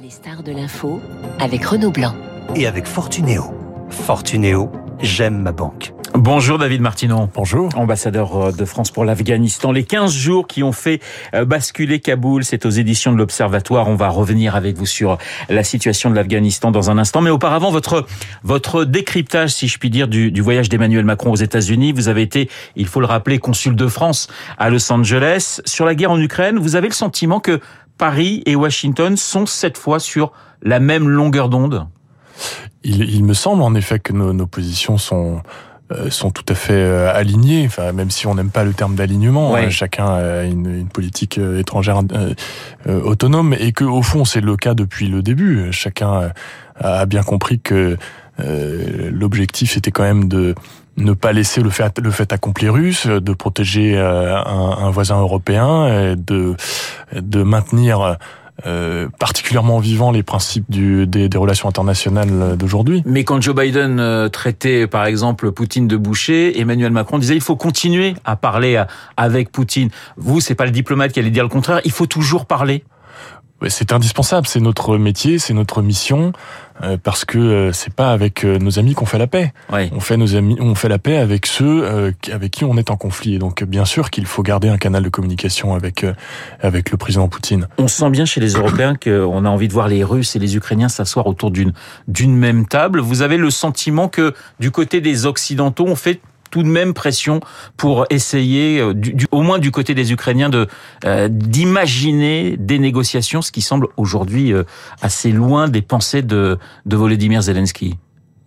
Les stars de l'info avec Renaud Blanc. Et avec Fortunéo. Fortunéo, j'aime ma banque. Bonjour David Martinon. Bonjour. Ambassadeur euh, de France pour l'Afghanistan. Les 15 jours qui ont fait euh, basculer Kaboul, c'est aux éditions de l'Observatoire. On va revenir avec vous sur la situation de l'Afghanistan dans un instant. Mais auparavant, votre, votre décryptage, si je puis dire, du, du voyage d'Emmanuel Macron aux États-Unis. Vous avez été, il faut le rappeler, consul de France à Los Angeles. Sur la guerre en Ukraine, vous avez le sentiment que Paris et Washington sont cette fois sur la même longueur d'onde. Il, me semble en effet que nos, positions sont sont tout à fait euh, alignées. Enfin, même si on n'aime pas le terme d'alignement, Ouais. euh, chacun a une, une politique euh, étrangère euh, euh, autonome, et que au fond c'est le cas depuis le début. Chacun euh, a bien compris que euh, l'objectif était quand même de ne pas laisser le fait, le fait accompli russe, de protéger euh, un, un voisin européen, et de, de maintenir euh, particulièrement vivant les principes du, des, des relations internationales d'aujourd'hui. Mais quand Joe Biden euh, traitait par exemple Poutine de boucher, Emmanuel Macron disait il faut continuer à parler à- avec Poutine. Vous, c'est pas le diplomate qui allait dire le contraire, il faut toujours parler. C'est indispensable, c'est notre métier, c'est notre mission, euh, parce que euh, c'est pas avec euh, nos amis qu'on fait la paix. Ouais. On fait nos amis, on fait la paix avec ceux euh, avec qui on est en conflit. Et donc, bien sûr qu'il faut garder un canal de communication avec avec le président Poutine. On sent bien chez les Européens qu'on a envie de voir les Russes et les Ukrainiens s'asseoir autour d'une d'une même table. Vous avez le sentiment que du côté des Occidentaux, on fait tout de même pression pour essayer, euh, du, du- au moins du côté des Ukrainiens, de euh, d'imaginer des négociations, ce qui semble aujourd'hui euh, assez loin des pensées de, de Volodymyr Zelensky.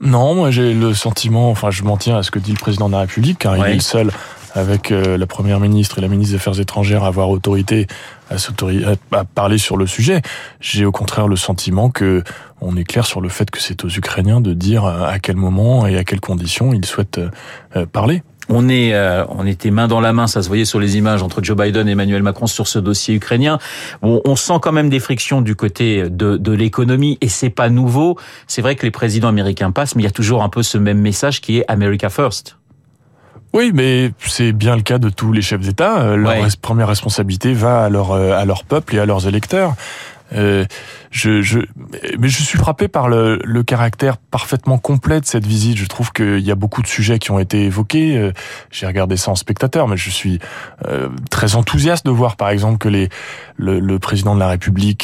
Non, moi j'ai le sentiment, enfin je m'en tiens à ce que dit le président de la République, car il Ouais. est le seul avec euh, la première ministre et la ministre des Affaires étrangères à avoir autorité à, à- parler sur le sujet. J'ai au contraire le sentiment que on est clair sur le fait que c'est aux Ukrainiens de dire à quel moment et à quelles conditions ils souhaitent euh, euh, parler. On est, euh, on était main dans la main, ça se voyait sur les images entre Joe Biden et Emmanuel Macron sur ce dossier ukrainien. Bon, on sent quand même des frictions du côté de, de l'économie et c'est pas nouveau. C'est vrai que les présidents américains passent, mais il y a toujours un peu ce même message qui est America First. Oui, mais c'est bien le cas de tous les chefs d'État. Euh, Leur Ouais. première responsabilité va à leur euh, à leur peuple et à leurs électeurs. Euh, je, mais je suis frappé par le, caractère parfaitement complet de cette visite. Je trouve qu'il y a beaucoup de sujets qui ont été évoqués. Euh, J'ai regardé ça en spectateur, mais je suis euh, très enthousiaste de voir, par exemple, que le, président de la République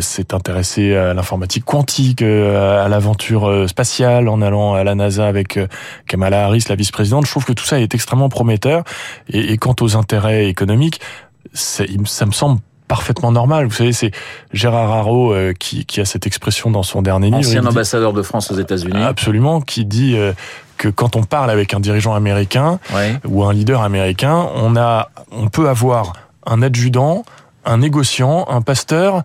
s'est intéressé à l'informatique quantique, à l'aventure spatiale, en allant à la NASA avec Kamala Harris, la vice-présidente. Je trouve que tout ça est extrêmement prometteur. Et, quant aux intérêts économiques, ça me semble parfaitement normal. Vous savez, c'est Gérard Haro euh, qui, qui a cette expression dans son dernier livre. Ancien Il dit- ambassadeur de France aux États-Unis. Absolument, qui dit euh, que quand on parle avec un dirigeant américain Ouais. ou un leader américain, on a, on peut avoir un adjudant, un négociant, un pasteur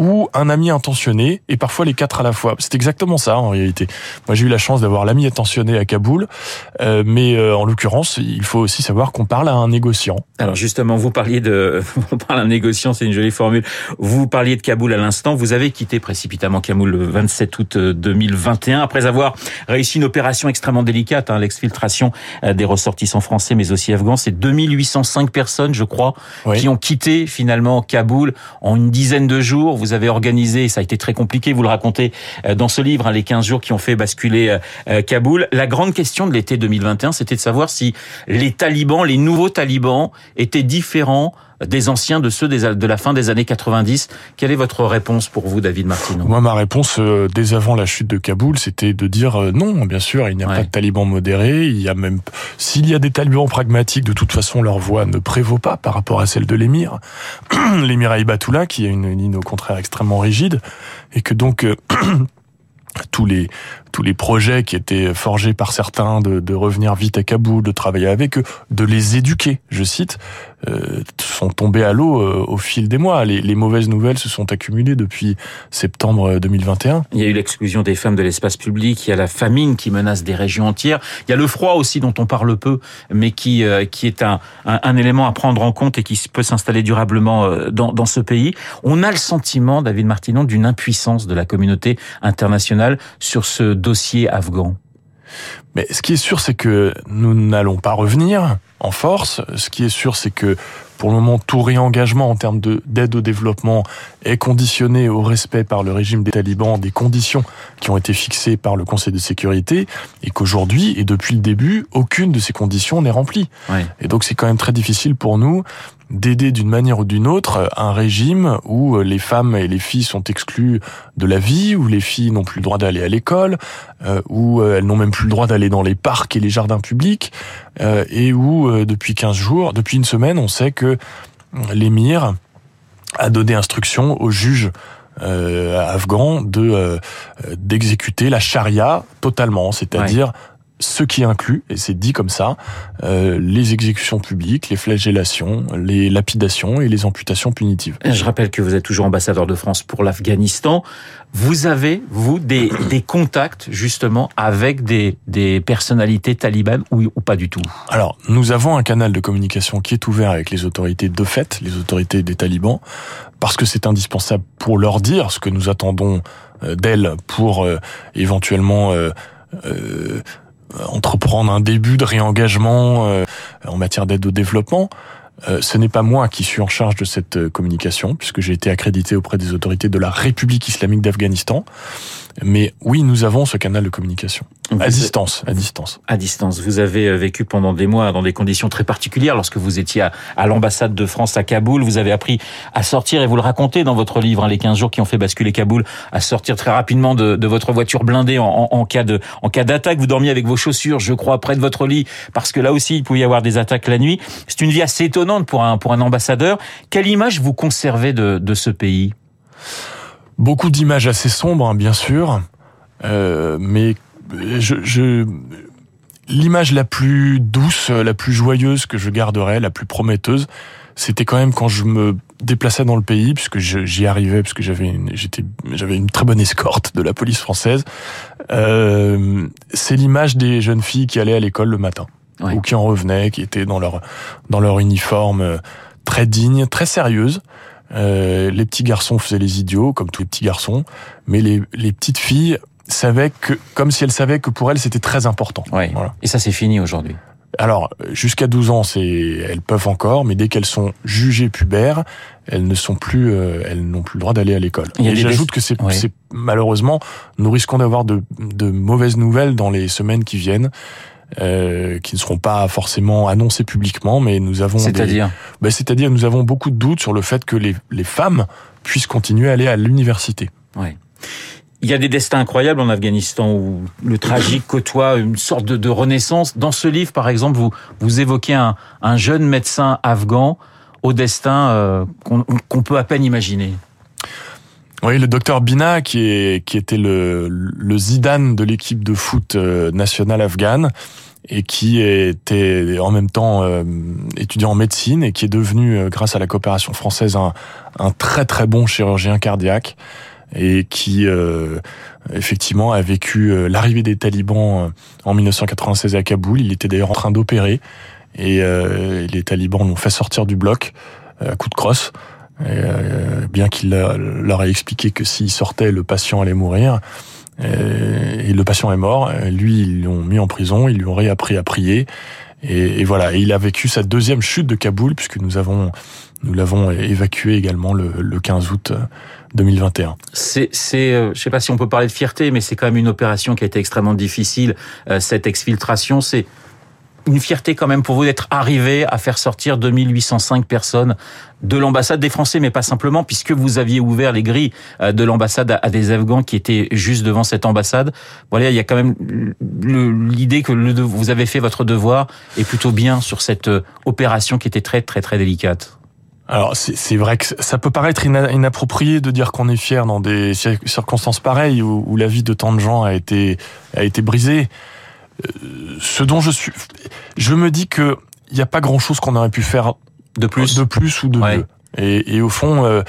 ou un ami intentionné, et parfois les quatre à la fois. C'est exactement ça en réalité. Moi j'ai eu la chance d'avoir l'ami intentionné à Kaboul, euh, mais euh, en l'occurrence, il faut aussi savoir qu'on parle à un négociant. Alors justement, vous parliez de, on parle d'un négociant, c'est une jolie formule. Vous parliez de Kaboul à l'instant. Vous avez quitté précipitamment Kaboul le 27 août euh, 2021 après avoir réussi une opération extrêmement délicate, hein, l'exfiltration euh, des ressortissants français mais aussi afghans. C'est 2805 personnes, je crois, Oui. qui ont quitté finalement Kaboul en une dizaine de jours. Vous avez organisé, ça a été très compliqué, vous le racontez euh, dans ce livre, hein, les 15 jours qui ont fait basculer euh, euh, Kaboul. La grande question de l'été 2021, c'était de savoir si les talibans, les nouveaux talibans, étaient différents des anciens, de ceux des- de la fin des années 90. Quelle est votre réponse pour vous, David Martineau? Moi, ma réponse euh, dès avant la chute de Kaboul, c'était de dire euh, non, bien sûr, il n'y a Ouais. pas de talibans modérés. Il y a même, s'il y a des talibans pragmatiques, de toute façon, leur voix ne prévaut pas par rapport à celle de l'émir, l'émir Aïbatullah, qui a une ligne au contraire extrêmement rigide, et que donc euh, tous les tous les projets qui étaient forgés par certains de, de revenir vite à Kaboul, de travailler avec eux, de les éduquer, je cite, euh, sont tombés à l'eau euh, au fil des mois. Les, les mauvaises nouvelles se sont accumulées depuis septembre 2021. Il y a eu l'exclusion des femmes de l'espace public, il y a la famine qui menace des régions entières, il y a le froid aussi dont on parle peu, mais qui euh, qui est un, un, un élément à prendre en compte et qui peut s'installer durablement euh, dans, dans ce pays. On a le sentiment, David Martinon, d'une impuissance de la communauté internationale sur ce dossier afghan. Mais ce qui est sûr, c'est que nous n'allons pas revenir. En force. Ce qui est sûr, c'est que pour le moment, tout réengagement en termes d'aide au développement est conditionné au respect par le régime des talibans des conditions qui ont été fixées par le Conseil de sécurité et qu'aujourd'hui, et depuis le début, aucune de ces conditions n'est remplie. Et donc c'est quand même très difficile pour nous d'aider d'une manière ou d'une autre un régime où les femmes et les filles sont exclues de la vie, où les filles n'ont plus le droit d'aller à l'école, euh, où elles n'ont même plus le droit d'aller dans les parcs et les jardins publics, euh, et où euh, depuis 15 jours, depuis une semaine, on sait que l'émir a donné instruction aux juges afghans de d'exécuter la charia totalement, c'est-à-dire ce qui inclut, et c'est dit comme ça, euh, les exécutions publiques, les flagellations, les lapidations et les amputations punitives. Je rappelle que vous êtes toujours ambassadeur de France pour l'Afghanistan. Vous avez, vous, des, des contacts justement avec des, des personnalités talibanes ou, ou pas du tout? Alors, nous avons un canal de communication qui est ouvert avec les autorités de fait, les autorités des talibans, parce que c'est indispensable pour leur dire ce que nous attendons euh, d'elles pour euh, éventuellement... Euh, euh, entreprendre un début de réengagement euh, en matière d'aide au développement. Euh, ce n'est pas moi qui suis en charge de cette communication, puisque j'ai été accrédité auprès des autorités de la République islamique d'Afghanistan. Mais oui, nous avons ce canal de communication. À distance, à distance. À distance. Vous avez euh, vécu pendant des mois dans des conditions très particulières. Lorsque vous étiez à, l'ambassade de France à Kaboul, vous avez appris à sortir, et vous le racontez dans votre livre, hein, les 15 jours qui ont fait basculer Kaboul, à sortir très rapidement de, de votre voiture blindée en, en, cas de en cas d'attaque. Vous dormiez avec vos chaussures, je crois, près de votre lit, parce que là aussi, il pouvait y avoir des attaques la nuit. C'est une vie assez étonnante pour un pour un ambassadeur. Quelle image vous conservez de, de ce pays? Beaucoup d'images assez sombres, hein, bien sûr, euh, mais je, je l'image la plus douce, la plus joyeuse que je garderai, la plus prometteuse, c'était quand même quand je me déplaçais dans le pays, puisque j'y arrivais, puisque j'avais j'étais, j'avais une très bonne escorte de la police française. Euh, c'est l'image des jeunes filles qui allaient à l'école le matin, ou qui en revenaient, qui étaient dans leur dans leur uniforme euh, très digne, très sérieuse. Euh, les petits garçons faisaient les idiots, comme tous les petits garçons, mais les, les petites filles savaient que, comme si elles savaient que pour elles c'était très important. Voilà. Et ça c'est fini aujourd'hui. Alors, jusqu'à 12 ans, c'est, elles peuvent encore, mais dès qu'elles sont jugées pubères, elles ne sont plus, euh, elles n'ont plus le droit d'aller à l'école. Et j'ajoute que c'est, malheureusement, nous risquons d'avoir de, de mauvaises nouvelles dans les semaines qui viennent. Euh, qui ne seront pas forcément annoncés publiquement, mais nous avons c'est-à-dire ben, c'est-à-dire nous avons beaucoup de doutes sur le fait que les, les femmes puissent continuer à aller à l'université. Ouais. Il y a des destins incroyables en Afghanistan où le tragique côtoie une sorte de, de renaissance. Dans ce livre, par exemple, vous, vous évoquez un, un jeune médecin afghan au destin euh, qu'on peut à peine imaginer. Oui, le docteur Bina, qui, était le, le Zidane de l'équipe de foot euh, nationale afghane et qui était en même temps euh, étudiant en médecine et qui est devenu, euh, grâce à la coopération française, un, un, très très bon chirurgien cardiaque et qui effectivement a vécu l'arrivée des talibans en 1996 à Kaboul. Il était d'ailleurs en train d'opérer et les talibans l'ont fait sortir du bloc à coup de crosse. Euh, bien qu'il leur ait expliqué que s'il sortait, le patient allait mourir. Euh, et le patient est mort. Lui, ils l'ont mis en prison. Ils lui ont réappris à prier. Et, voilà. Et il a vécu sa deuxième chute de Kaboul, puisque nous avons nous l'avons évacué également le, le 15 août 2021. C'est, c'est, euh, je sais pas si on peut parler de fierté, mais c'est quand même une opération qui a été extrêmement difficile. cette exfiltration, c'est une fierté quand même pour vous d'être arrivé à faire sortir 2805 personnes de l'ambassade des Français, mais pas simplement, puisque vous aviez ouvert les grilles euh, de l'ambassade à des Afghans qui étaient juste devant cette ambassade. Voilà, il y a quand même l'idée que vous avez fait votre devoir et plutôt bien sur cette euh, opération qui était très très très délicate. Alors c'est vrai que ça peut paraître inapproprié de dire qu'on est fier dans des circonstances pareilles où, où, la vie de tant de gens a été a été brisée. Ce dont je suis, je me dis que il n'y a pas grand chose qu'on aurait pu faire de plus, de plus ou de mieux. Et, et, au fond, euh,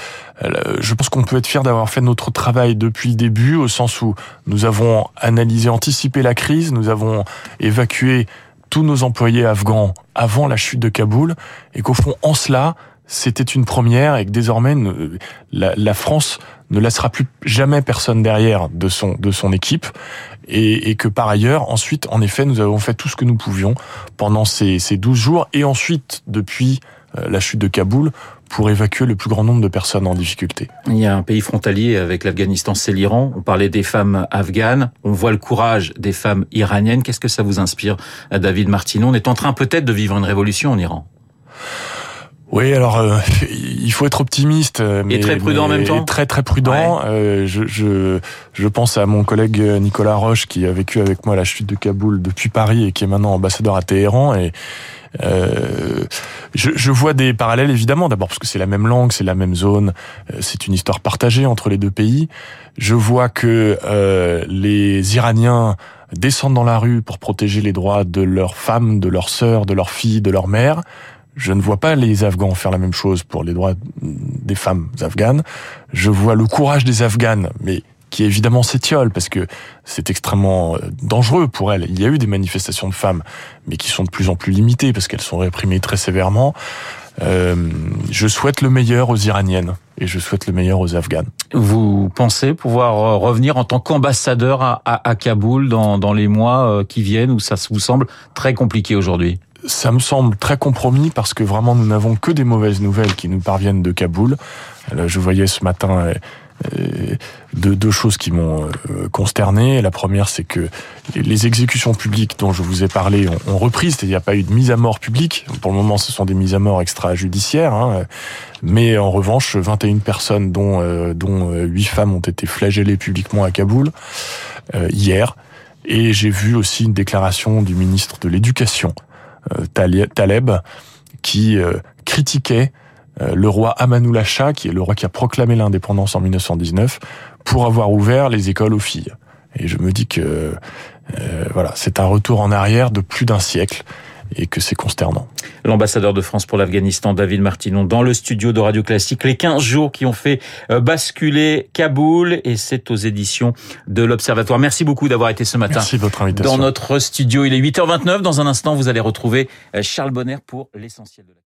je pense qu'on peut être fier d'avoir fait notre travail depuis le début, au sens où nous avons analysé, anticipé la crise, nous avons évacué tous nos employés afghans avant la chute de Kaboul, et qu'au fond, en cela, c'était une première, et que désormais, la, la France ne laissera plus jamais personne derrière de son de son équipe et, que par ailleurs, ensuite, en effet, nous avons fait tout ce que nous pouvions pendant ces, ces 12 jours, et ensuite, depuis la chute de Kaboul, pour évacuer le plus grand nombre de personnes en difficulté. Il y a un pays frontalier avec l'Afghanistan, c'est l'Iran. On parlait des femmes afghanes, on voit le courage des femmes iraniennes. Qu'est-ce que ça vous inspire, David Martineau? On est en train peut-être de vivre une révolution en Iran. Oui, alors euh, il faut être optimiste, mais et très prudent en même temps. Très très prudent. Ouais. Euh, je, je je pense à mon collègue Nicolas Roche qui a vécu avec moi la chute de Kaboul depuis Paris et qui est maintenant ambassadeur à Téhéran et euh, je, je, vois des parallèles évidemment, d'abord parce que c'est la même langue, c'est la même zone, euh, c'est une histoire partagée entre les deux pays. Je vois que euh, les Iraniens descendent dans la rue pour protéger les droits de leurs femmes, de leurs sœurs, de leurs filles, de leurs mères. Je ne vois pas les Afghans faire la même chose pour les droits des femmes afghanes. Je vois le courage des Afghanes, mais qui évidemment s'étiole parce que c'est extrêmement dangereux pour elles. Il y a eu des manifestations de femmes, mais qui sont de plus en plus limitées parce qu'elles sont réprimées très sévèrement. Euh, je souhaite le meilleur aux Iraniennes et je souhaite le meilleur aux Afghanes. Vous pensez pouvoir revenir en tant qu'ambassadeur à, à, à, Kaboul dans, dans les mois qui viennent ou ça vous semble très compliqué aujourd'hui? Ça me semble très compromis parce que vraiment nous n'avons que des mauvaises nouvelles qui nous parviennent de Kaboul. Je voyais ce matin deux, deux choses qui m'ont consterné. La première, c'est que les exécutions publiques dont je vous ai parlé ont, repris, c'est-à-dire qu'il n'y a pas eu de mise à mort publique. Pour le moment, ce sont des mises à mort extrajudiciaires. Hein. Mais en revanche, 21 personnes, dont, euh, dont 8 femmes, ont été flagellées publiquement à Kaboul euh, hier. Et j'ai vu aussi une déclaration du ministre de l'Éducation, euh, Taleb, qui critiquait le roi Amanullah qui est le roi qui a proclamé l'indépendance en 1919, pour avoir ouvert les écoles aux filles. Et je me dis que euh, voilà, c'est un retour en arrière de plus d'un siècle et que c'est consternant. L'ambassadeur de France pour l'Afghanistan, David Martinon, dans le studio de Radio Classique, les 15 jours qui ont fait basculer Kaboul, et c'est aux éditions de l'Observatoire. Merci beaucoup d'avoir été ce matin Merci votre invitation. dans notre studio. Il est 8h29. Dans un instant, vous allez retrouver Charles Bonner pour l'essentiel de la